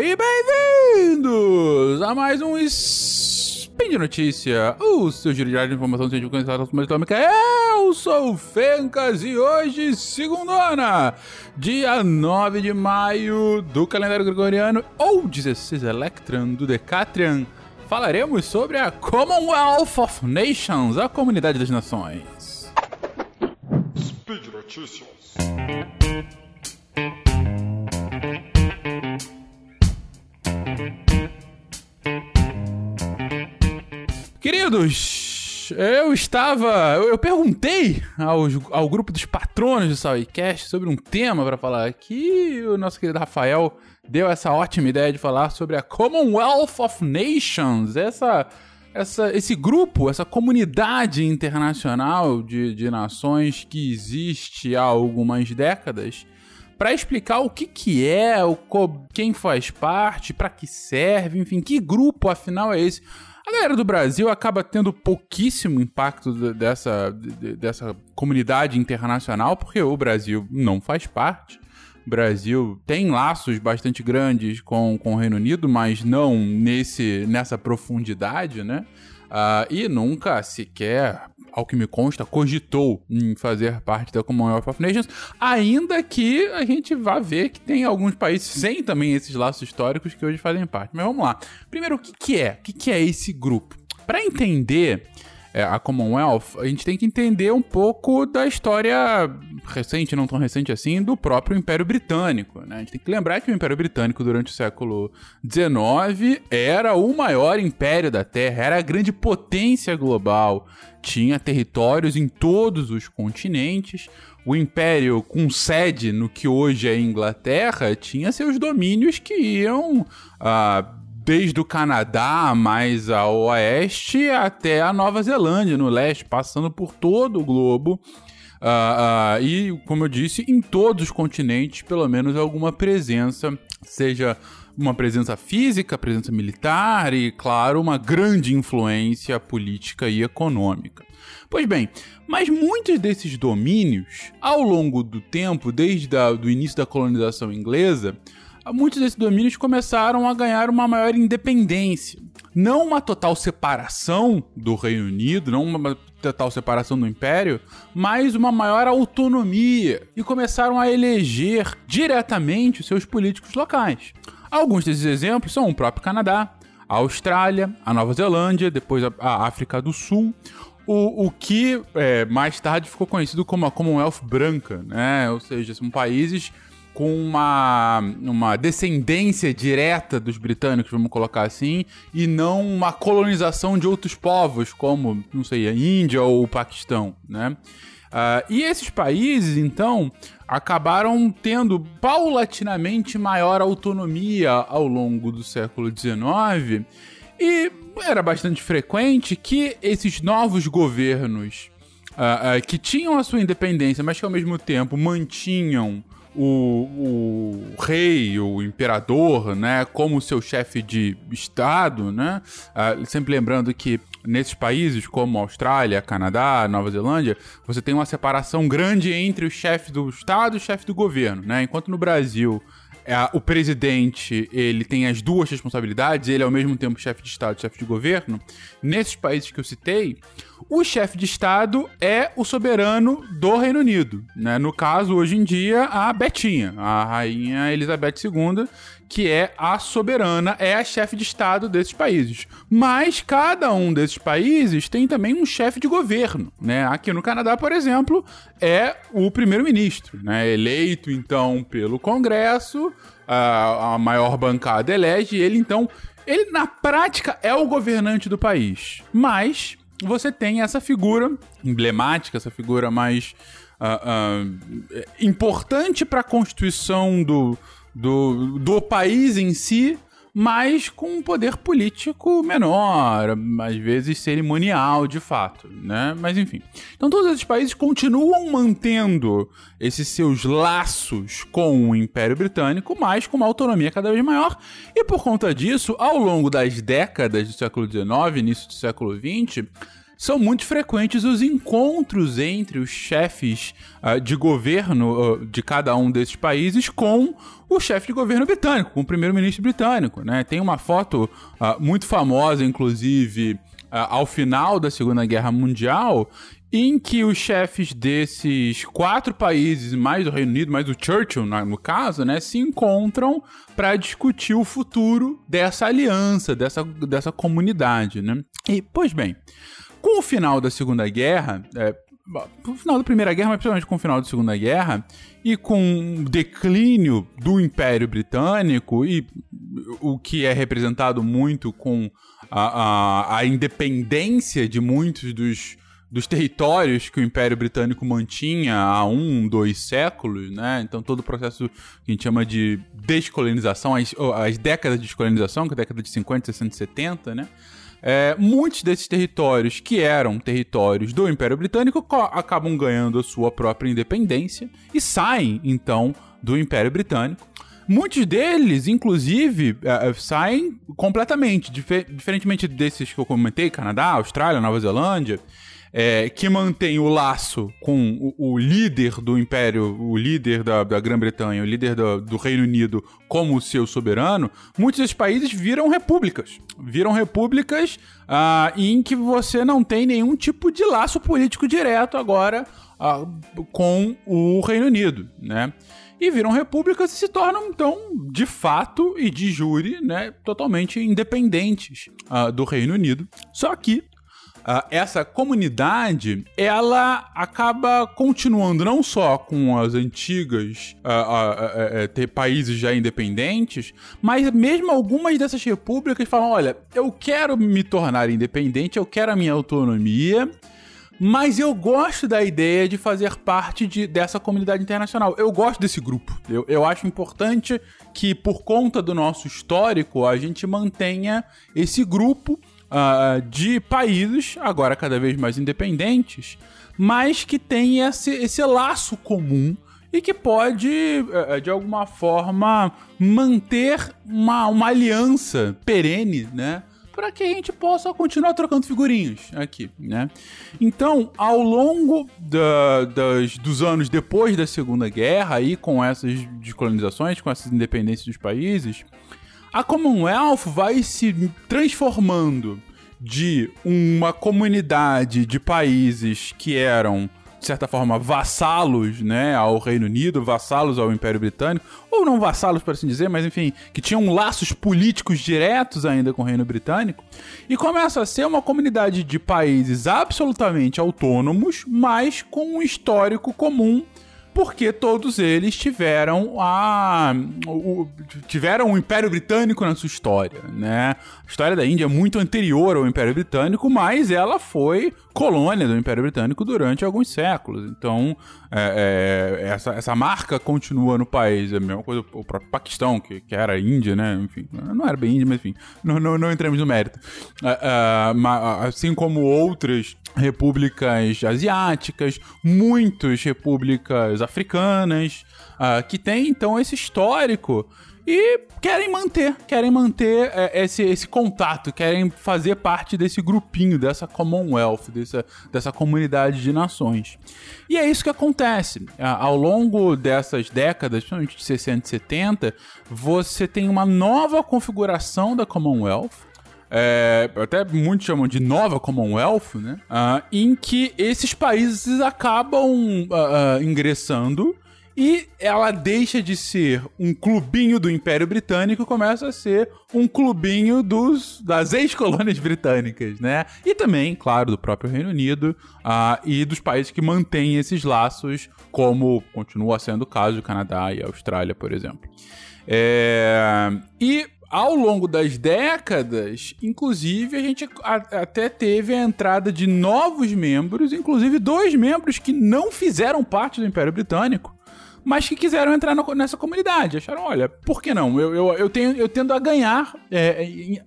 e bem-vindos a mais um Spin de Notícia, o seu giro de informação científica e islâmica. Eu sou o Fencas e hoje, segundona, dia 9 de maio do calendário gregoriano, ou 16 Electron do Decatrian, falaremos sobre a Commonwealth of Nations, a Comunidade das Nações. Speed Notícias. Queridos, eu estava. Eu, eu perguntei aos, ao grupo dos patronos do Salcast sobre um tema para falar aqui. O nosso querido Rafael deu essa ótima ideia de falar sobre a Commonwealth of Nations, essa, essa, esse grupo, essa comunidade internacional de, de nações que existe há algumas décadas, para explicar o que, que é, o, quem faz parte, para que serve, enfim, que grupo afinal é esse. A galera do Brasil acaba tendo pouquíssimo impacto dessa, dessa comunidade internacional, porque o Brasil não faz parte. O Brasil tem laços bastante grandes com, com o Reino Unido, mas não nesse, nessa profundidade, né? Uh, e nunca sequer ao que me consta, cogitou em fazer parte da Commonwealth of Nations, ainda que a gente vá ver que tem alguns países sem também esses laços históricos que hoje fazem parte. Mas vamos lá. Primeiro, o que, que é? O que, que é esse grupo? Para entender é, a Commonwealth, a gente tem que entender um pouco da história recente, não tão recente assim, do próprio Império Britânico. Né? A gente tem que lembrar que o Império Britânico, durante o século XIX, era o maior império da Terra, era a grande potência global, tinha territórios em todos os continentes. O Império, com sede no que hoje é Inglaterra, tinha seus domínios que iam. Ah, desde o Canadá mais ao oeste até a Nova Zelândia no leste, passando por todo o globo. Uh, uh, e, como eu disse, em todos os continentes, pelo menos alguma presença, seja uma presença física, presença militar e, claro, uma grande influência política e econômica. Pois bem, mas muitos desses domínios, ao longo do tempo, desde o início da colonização inglesa, muitos desses domínios começaram a ganhar uma maior independência. Não uma total separação do Reino Unido, não uma total separação do Império, mas uma maior autonomia e começaram a eleger diretamente os seus políticos locais. Alguns desses exemplos são o próprio Canadá, a Austrália, a Nova Zelândia, depois a África do Sul, o, o que é, mais tarde ficou conhecido como a Commonwealth Branca, né? Ou seja, são países com uma, uma descendência direta dos britânicos, vamos colocar assim, e não uma colonização de outros povos, como, não sei, a Índia ou o Paquistão, né? Uh, e esses países, então, acabaram tendo paulatinamente maior autonomia ao longo do século XIX, e era bastante frequente que esses novos governos uh, uh, que tinham a sua independência, mas que ao mesmo tempo mantinham o, o rei, o imperador, né, como seu chefe de estado, né, uh, sempre lembrando que nesses países como Austrália, Canadá, Nova Zelândia, você tem uma separação grande entre o chefe do estado e o chefe do governo, né, enquanto no Brasil é, o presidente ele tem as duas responsabilidades, ele é ao mesmo tempo chefe de Estado e chefe de governo. Nesses países que eu citei, o chefe de Estado é o soberano do Reino Unido. Né? No caso, hoje em dia, a Betinha, a rainha Elizabeth II, que é a soberana, é a chefe de Estado desses países. Mas cada um desses países tem também um chefe de governo. Né? Aqui no Canadá, por exemplo, é o primeiro-ministro, né? eleito então pelo Congresso, a, a maior bancada elege ele, então. Ele, na prática, é o governante do país. Mas você tem essa figura emblemática, essa figura mais uh, uh, importante para a constituição do, do, do país em si, mas com um poder político menor, às vezes cerimonial de fato, né? Mas enfim. Então todos esses países continuam mantendo esses seus laços com o Império Britânico, mas com uma autonomia cada vez maior. E por conta disso, ao longo das décadas do século XIX, início do século XX, são muito frequentes os encontros entre os chefes uh, de governo uh, de cada um desses países com o chefe de governo britânico, com o primeiro-ministro britânico. Né? Tem uma foto uh, muito famosa, inclusive, ao final da Segunda Guerra Mundial, em que os chefes desses quatro países, mais o Reino Unido, mais o Churchill, no caso, né, se encontram para discutir o futuro dessa aliança, dessa, dessa comunidade, né? E, pois bem, com o final da Segunda Guerra, é, o final da Primeira Guerra, mas principalmente com o final da Segunda Guerra, e com o declínio do Império Britânico, e o que é representado muito com a, a, a independência de muitos dos dos territórios que o Império Britânico mantinha há um, dois séculos, né? Então todo o processo que a gente chama de descolonização, as, as décadas de descolonização, que é a década de 50, 60, 70, né? É, muitos desses territórios que eram territórios do Império Britânico acabam ganhando a sua própria independência e saem, então, do Império Britânico. Muitos deles, inclusive, é, é, saem completamente, dif diferentemente desses que eu comentei, Canadá, Austrália, Nova Zelândia, é, que mantém o laço com o, o, líder do Império, o líder da, da Grã-Bretanha, o líder do, do, Reino Unido como seu soberano, muitos desses países viram repúblicas. Viram repúblicas ah, em que você não tem nenhum tipo de laço político direto agora ah, com o Reino Unido, né? e viram repúblicas e se tornam, então, de fato e de júri, né, totalmente independentes uh, do Reino Unido. Só que Uh, essa comunidade ela acaba continuando não só com as antigas uh, uh, países já independentes, mas mesmo algumas dessas repúblicas falam: olha, eu quero me tornar independente, eu quero a minha autonomia. Mas eu gosto da ideia de fazer parte de, dessa comunidade internacional. Eu gosto desse grupo. Eu, eu acho importante que, por conta do nosso histórico, a gente mantenha esse grupo uh, de países, agora cada vez mais independentes, mas que tem esse, esse laço comum e que pode, uh, de alguma forma, manter uma, uma aliança perene, né? para que a gente possa continuar trocando figurinhas aqui, né? Então, ao longo da, das, dos anos depois da Segunda Guerra, aí com essas descolonizações, com essas independências dos países, a Commonwealth vai se transformando de uma comunidade de países que eram de certa forma, vassalos né, ao Reino Unido, vassalos ao Império Britânico, ou não vassalos, por assim dizer, mas enfim, que tinham laços políticos diretos ainda com o Reino Britânico, e começa a ser uma comunidade de países absolutamente autônomos, mas com um histórico comum porque todos eles tiveram a o, tiveram o Império Britânico na sua história, né? A história da Índia é muito anterior ao Império Britânico, mas ela foi colônia do Império Britânico durante alguns séculos. Então, é, é, essa, essa marca continua no país. É a mesma coisa o próprio Paquistão, que, que era Índia, né? Enfim, não era bem Índia, mas enfim, não, não, não no mérito. É, é, assim como outras repúblicas asiáticas, muitas repúblicas africanas, uh, que tem então esse histórico e querem manter, querem manter é, esse, esse contato, querem fazer parte desse grupinho, dessa Commonwealth, dessa, dessa comunidade de nações. E é isso que acontece. Ao longo dessas décadas, principalmente de 60 e 70, você tem uma nova configuração da Commonwealth, é, até muitos chamam de nova Commonwealth, né? Uh, em que esses países acabam uh, uh, ingressando e ela deixa de ser um clubinho do Império Britânico e começa a ser um clubinho dos, das ex-colônias britânicas, né? E também, claro, do próprio Reino Unido uh, e dos países que mantêm esses laços, como continua sendo o caso do Canadá e Austrália, por exemplo. É... E ao longo das décadas, inclusive, a gente até teve a entrada de novos membros, inclusive dois membros que não fizeram parte do Império Britânico, mas que quiseram entrar nessa comunidade. Acharam, olha, por que não? Eu, eu, eu, tenho, eu tendo a ganhar é,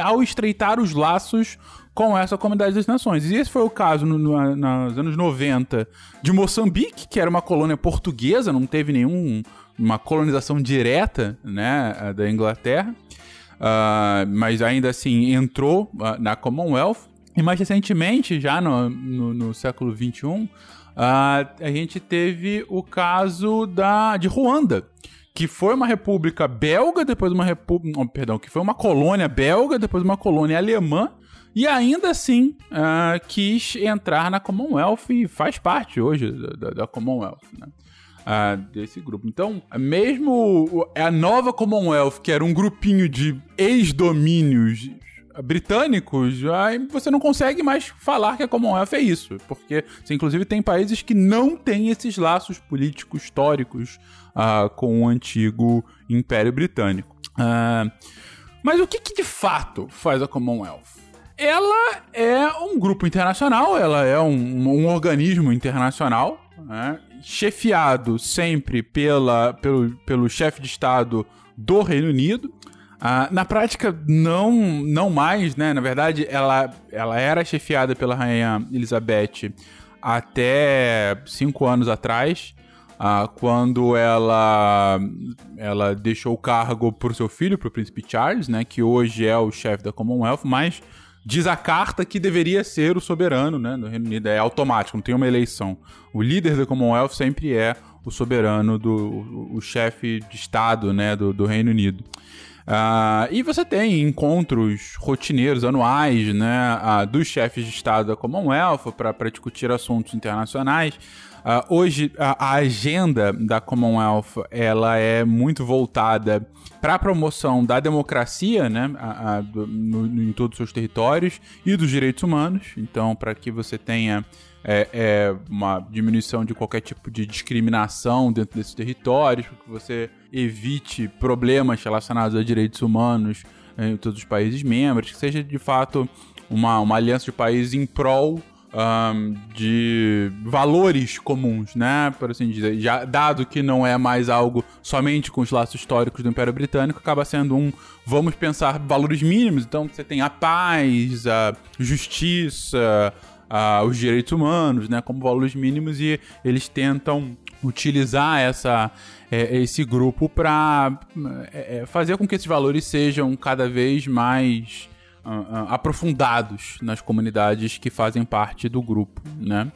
ao estreitar os laços com essa comunidade das nações. E esse foi o caso no, no, nos anos 90 de Moçambique, que era uma colônia portuguesa, não teve nenhuma colonização direta né, da Inglaterra. Uh, mas ainda assim entrou uh, na Commonwealth. E mais recentemente, já no, no, no século XXI, uh, a gente teve o caso da, de Ruanda, que foi uma república belga, depois uma república. Perdão, que foi uma colônia belga, depois uma colônia alemã, e ainda assim uh, quis entrar na Commonwealth e faz parte hoje da, da Commonwealth, né? Desse grupo. Então, mesmo a nova Commonwealth, que era um grupinho de ex-domínios britânicos, aí você não consegue mais falar que a Commonwealth é isso, porque você, inclusive tem países que não têm esses laços políticos históricos uh, com o antigo Império Britânico. Uh, mas o que, que de fato faz a Commonwealth? Ela é um grupo internacional, ela é um, um organismo internacional, né, chefiado sempre pela, pelo, pelo chefe de Estado do Reino Unido. Ah, na prática, não, não mais, né? Na verdade, ela, ela era chefiada pela Rainha Elizabeth até cinco anos atrás, ah, quando ela, ela deixou o cargo para o seu filho, para o príncipe Charles, né? Que hoje é o chefe da Commonwealth, mas diz a carta que deveria ser o soberano, né? Do Reino Unido. É automático, não tem uma eleição. O líder da Commonwealth sempre é o soberano, do, o, o chefe de Estado, né? Do, do Reino Unido. Uh, e você tem encontros rotineiros anuais né, uh, dos chefes de Estado da Commonwealth para discutir assuntos internacionais. Uh, hoje, a, a, agenda da Commonwealth ela é muito voltada para a promoção da democracia né, a, a, do, no, em todos os seus territórios e dos direitos humanos. Então, para que você tenha é, é uma diminuição de qualquer tipo de discriminação dentro desses territórios, para que você evite problemas relacionados a direitos humanos em todos os países membros, que seja de fato uma, uma aliança de países em prol um, de valores comuns, né? Por assim dizer. Já, dado que não é mais algo somente com os laços históricos do Império Britânico, acaba sendo um vamos pensar valores mínimos. Então você tem a paz, a justiça, uh, os direitos humanos, né, como valores mínimos e eles tentam utilizar essa, é, esse grupo para é, é, fazer com que esses valores sejam cada vez mais aprofundados nas comunidades que fazem parte do grupo, né?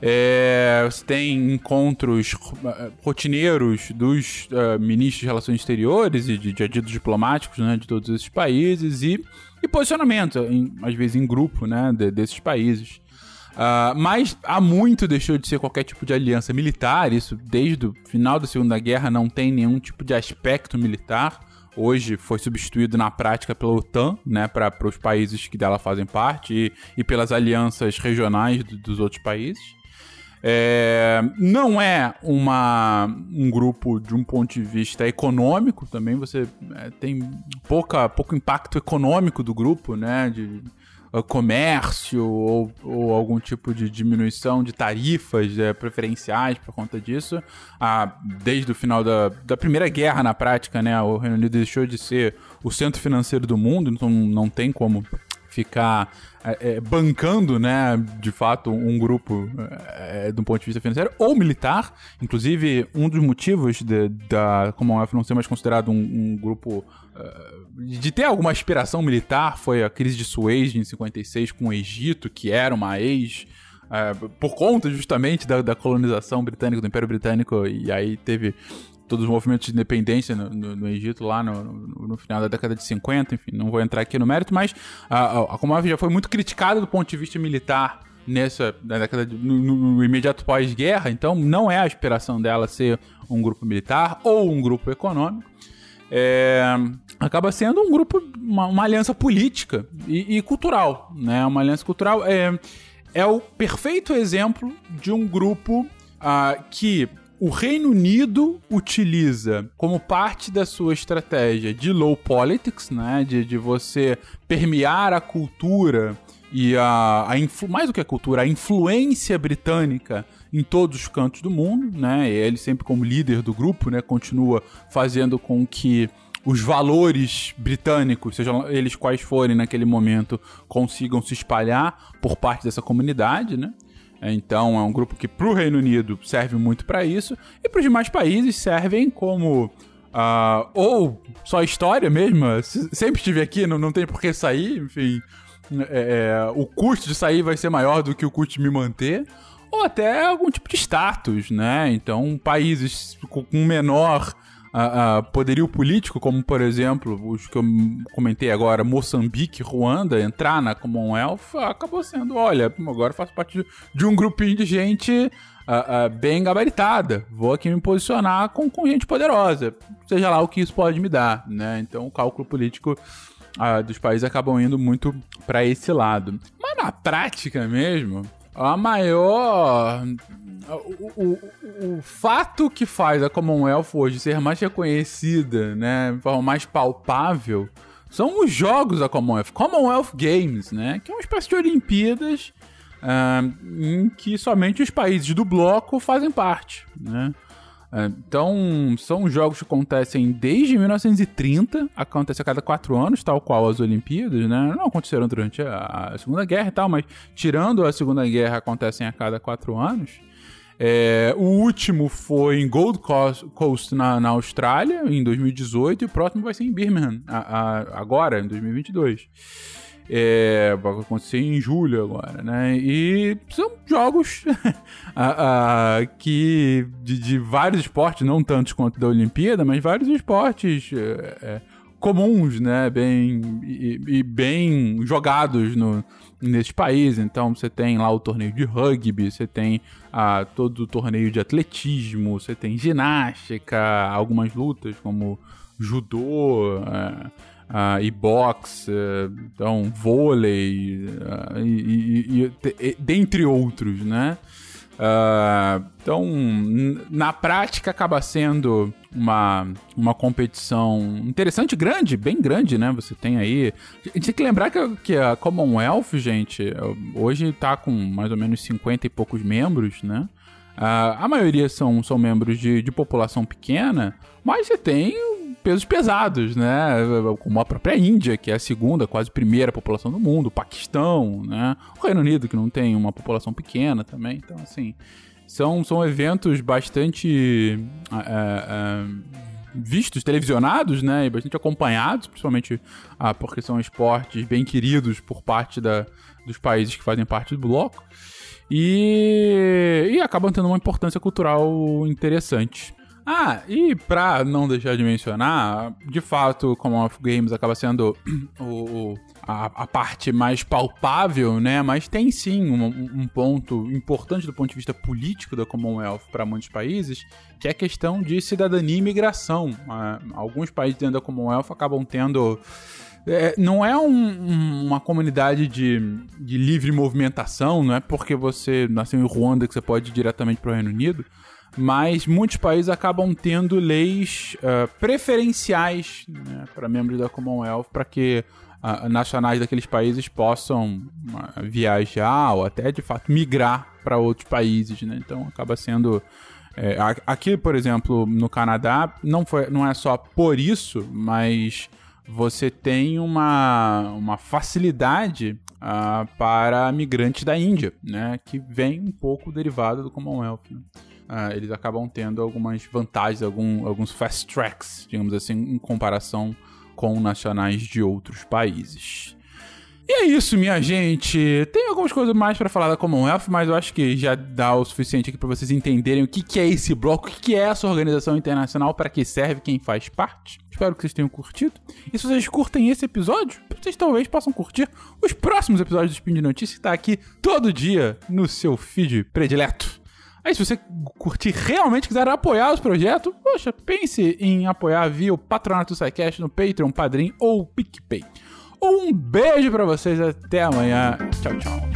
É, você tem encontros uh, rotineiros dos uh, ministros de relações exteriores e de, de adidos diplomáticos né, de todos esses países e e posicionamento, em, às vezes em grupo, né, de, desses países. Uh, mas há muito deixou de ser qualquer tipo de aliança militar, isso desde o final da Segunda Guerra não tem nenhum tipo de aspecto militar. Hoje foi substituído na prática pela OTAN, né, para os países que dela fazem parte e, e pelas alianças regionais do, dos outros países. É, não é uma, um grupo de um ponto de vista econômico também, você é, tem pouca, pouco impacto econômico do grupo, né? De uh, comércio ou, ou, algum tipo de diminuição de tarifas é, preferenciais por conta disso. Ah, desde o final da, da Primeira Guerra, na prática, né? O Reino Unido deixou de ser o centro financeiro do mundo, então não tem como ficar é, é, bancando, né, de fato, um grupo é, do ponto de vista financeiro ou militar. Inclusive, um dos motivos de, da Commonwealth não ser mais considerado um, um grupo uh, de ter alguma aspiração militar foi a crise de Suez em 56 com o Egito, que era uma ex. Por conta justamente da, da colonização britânica, do Império Britânico, e aí teve todos os movimentos de independência no, no, no Egito lá no, no, final da década de 50, enfim, não vou entrar aqui no mérito, mas a, a já foi muito criticada do ponto de vista militar nessa na década de, no, imediato pós-guerra, então não é a aspiração dela ser um grupo militar ou um grupo econômico. É, acaba sendo um grupo, uma, uma aliança política e, e, cultural, né? Uma aliança cultural é, é o perfeito exemplo de um grupo uh, que o Reino Unido utiliza como parte da sua estratégia de low politics, né, de, de você permear a cultura e a, a mais do que a cultura, a influência britânica em todos os cantos do mundo, né? E ele sempre como líder do grupo, né, continua fazendo com que os valores britânicos, sejam eles quais forem naquele momento, consigam se espalhar por parte dessa comunidade, né? Então é um grupo que para o Reino Unido serve muito para isso e para os demais países servem como uh, ou só história mesmo. Sempre estive aqui, não, não tem por que sair, enfim. é, é, o custo de sair vai ser maior do que o custo de me manter, ou até algum tipo de status, né? Então, países com menor uh, uh, poderio político, como por exemplo os que eu comentei agora, Moçambique, Ruanda, entrar na Commonwealth, acabou sendo, olha, agora faço parte de um grupinho de gente bem gabaritada, vou aqui me posicionar com, com gente poderosa, seja lá o que isso pode me dar, né? Então o cálculo político dos países acabam indo muito para esse lado. Mas na prática mesmo, a maior. O, o, o, fato que faz a Commonwealth hoje ser mais reconhecida, né, mais palpável, são os jogos da Commonwealth, Commonwealth Games, né, que é uma espécie de Olimpíadas uh, em que somente os países do bloco fazem parte, né. É, então, são jogos que acontecem desde 1930, acontece a cada quatro anos, tal qual as Olimpíadas, né? Não aconteceram durante a, a Segunda Guerra e tal, mas tirando a Segunda Guerra, acontecem a cada quatro anos. É, o último foi em Gold Coast, na, na, Austrália, em 2018, e o próximo vai ser em Birmingham, a, a, agora, em 2022. É, vai acontecer em julho agora, né? E são jogos que de, de, vários esportes, não tantos quanto da Olimpíada, mas vários esportes é, é, comuns, né? Bem, e, e, bem jogados no, nesse país. Então você tem lá o torneio de rugby, você tem a, todo o torneio de atletismo, você tem ginástica, algumas lutas como judô. É, uh, e boxe, então vôlei, uh, e, e, e, dentre outros, né? Uh, então, na prática, acaba sendo uma, uma competição interessante, grande, bem grande, né? Você tem aí. A gente tem que lembrar que, que a Commonwealth, gente, hoje está com mais ou menos 50 e poucos membros, né? Uh, a maioria são, são membros de, de população pequena, mas você tem pesos pesados, né? Como a própria Índia, que é a segunda, quase primeira população do mundo, o Paquistão, né? O Reino Unido, que não tem uma população pequena também. Então, assim, são, são eventos bastante é, é, vistos, televisionados, né? E bastante acompanhados, principalmente ah, porque são esportes bem queridos por parte da, dos países que fazem parte do bloco. E, e acabam tendo uma importância cultural interessante. Ah, e pra não deixar de mencionar, de fato, Commonwealth Games acaba sendo o, a, a, parte mais palpável, né? Mas tem sim um, um, ponto importante do ponto de vista político da Commonwealth para muitos países, que é a questão de cidadania e imigração. Uh, alguns países dentro da Commonwealth acabam tendo. É, não é um, uma comunidade de, de livre movimentação, não é porque você nasceu em Ruanda que você pode ir diretamente para o Reino Unido mas muitos países acabam tendo leis uh, preferenciais né, para membros da Commonwealth para que uh, nacionais daqueles países possam uh, viajar ou até de fato migrar para outros países, né? Então acaba sendo é, aqui, por exemplo, no Canadá, não, foi, não é só por isso, mas você tem uma, uma facilidade uh, para migrantes da Índia, né? Que vem um pouco derivado do Commonwealth. Né? Uh, eles acabam tendo algumas vantagens, algum, alguns fast tracks, digamos assim, em comparação com nacionais de outros países. E é isso, minha gente. Tem algumas coisas mais para falar da Commonwealth, mas eu acho que já dá o suficiente aqui para vocês entenderem o que, que é esse bloco, o que, é essa organização internacional, para que serve, quem faz parte. Espero que vocês tenham curtido. E se vocês curtem esse episódio, vocês talvez possam curtir os próximos episódios do Spin de Notícias que tá aqui todo dia no seu feed predileto. Aí, se você curtir realmente, quiser apoiar os projetos, poxa, pense em apoiar via o Patronato do SciCast no Patreon, Padrim ou PicPay. Um beijo para vocês, até amanhã. Tchau, tchau.